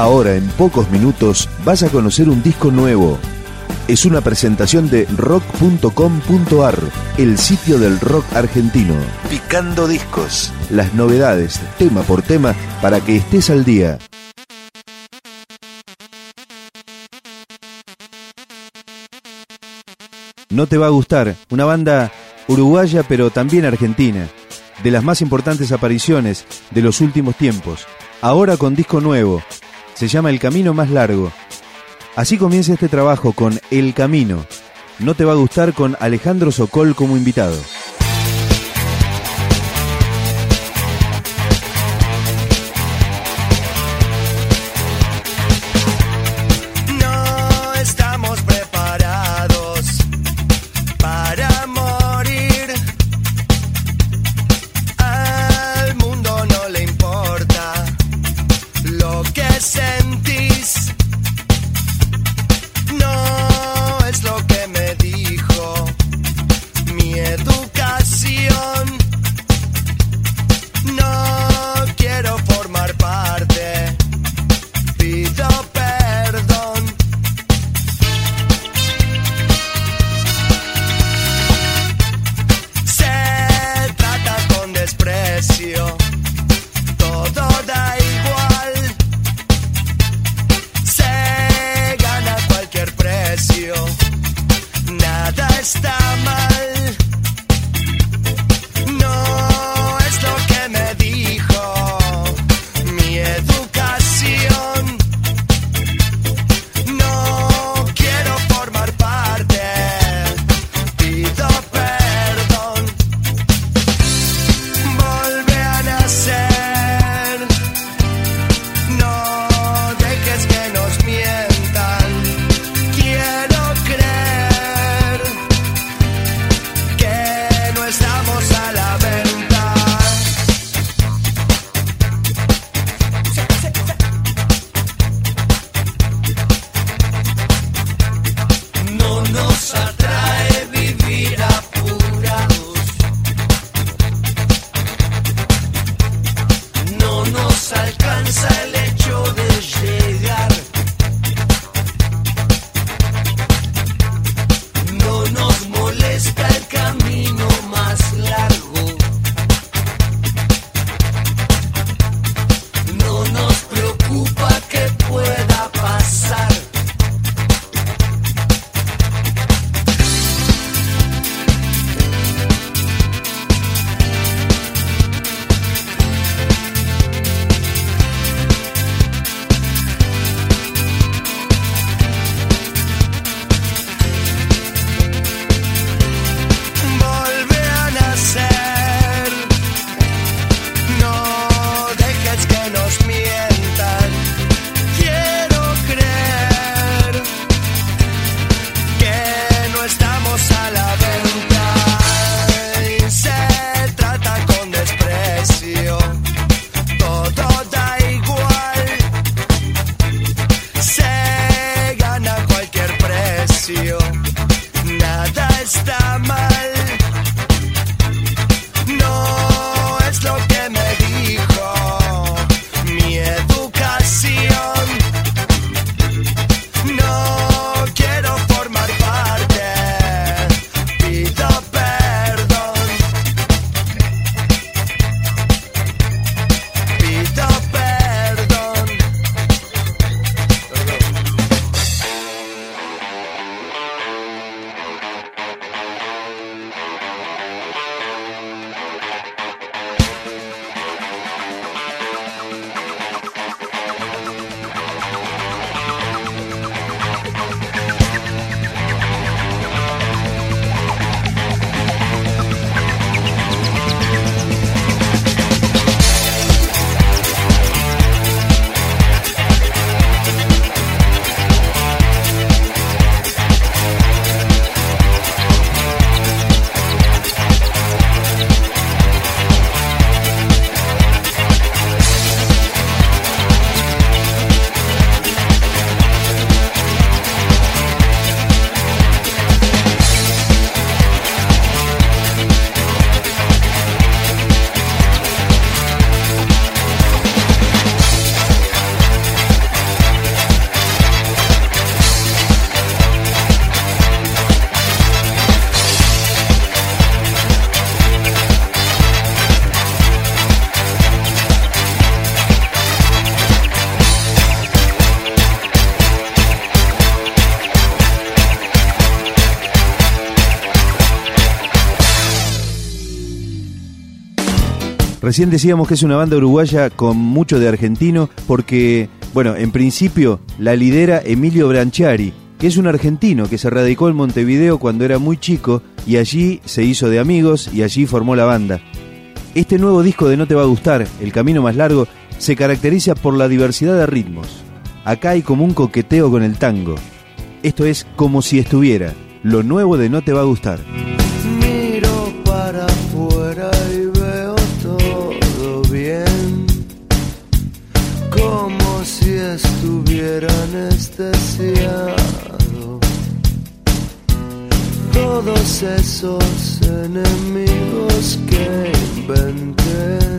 Ahora, en pocos minutos, vas a conocer un disco nuevo. Es una presentación de rock.com.ar, el sitio del rock argentino. Picando discos. Las novedades, tema por tema, para que estés al día. No te va a gustar, una banda uruguaya pero también argentina, de las más importantes apariciones de los últimos tiempos, ahora con disco nuevo, se llama El Camino Más Largo. Así comienza este trabajo con El Camino. No te va a gustar con Alejandro Sokol como invitado. Recién decíamos que es una banda uruguaya con mucho de argentino porque, bueno, en principio la lidera Emilio Branchiari, que es un argentino que se radicó en Montevideo cuando era muy chico y allí se hizo de amigos y allí formó la banda. Este nuevo disco de No te va a gustar, El Camino más largo, se caracteriza por la diversidad de ritmos. Acá hay como un coqueteo con el tango. Esto es como si estuviera. Lo nuevo de No te va a gustar. Anestesiado. Todos esos enemigos que inventé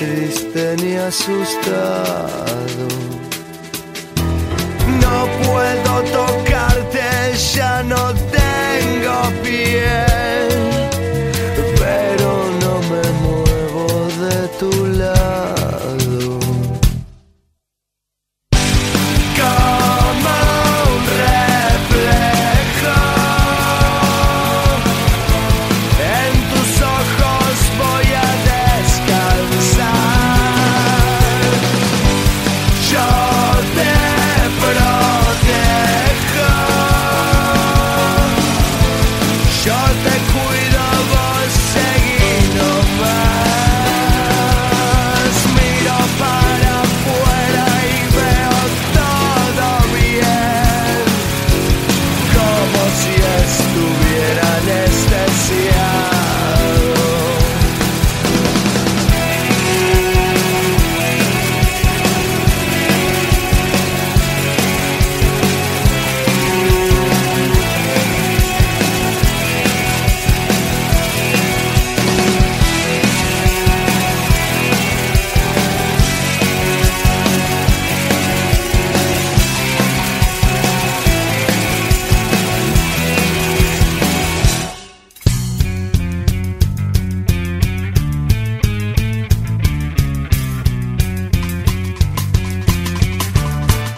triste ni asustado. No puedo tocarte, ya no tengo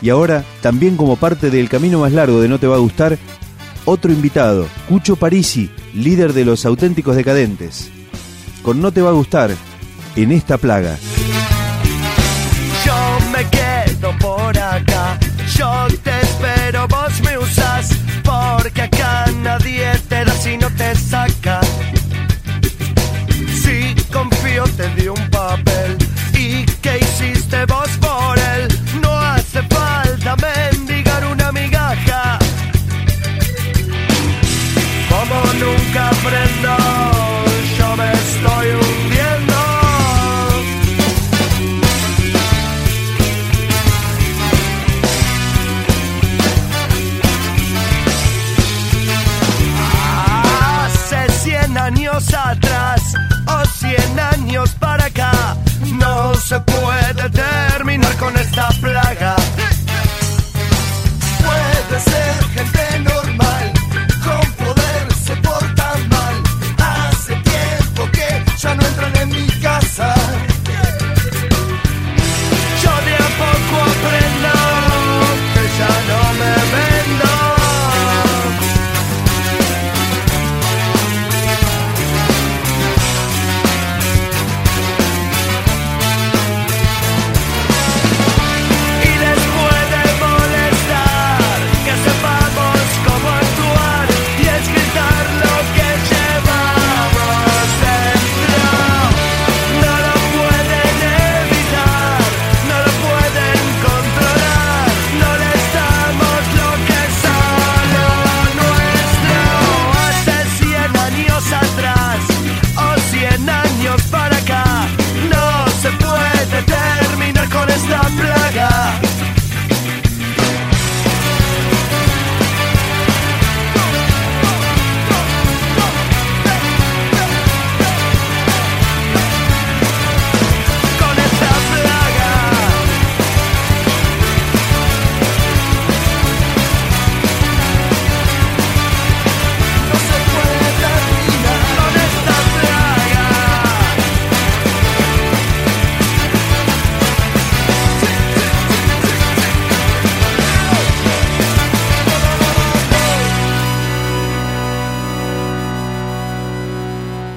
Y ahora, también como parte del camino más largo de No Te Va a Gustar, otro invitado, Cucho Parisi, líder de los auténticos decadentes. Con No Te Va a Gustar, en esta plaga. Yo me quedo por acá, yo te espero, vos me usas, porque acá nadie te da si no te saca.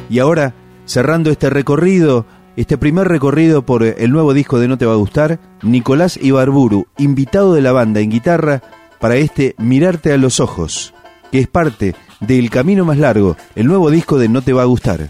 Y ahora, cerrando este recorrido, este primer recorrido por el nuevo disco de No Te Va a Gustar, Nicolás Ibarburu, invitado de la banda en guitarra, para este Mirarte a los Ojos, que es parte de El Camino Más Largo, el nuevo disco de No Te Va a Gustar.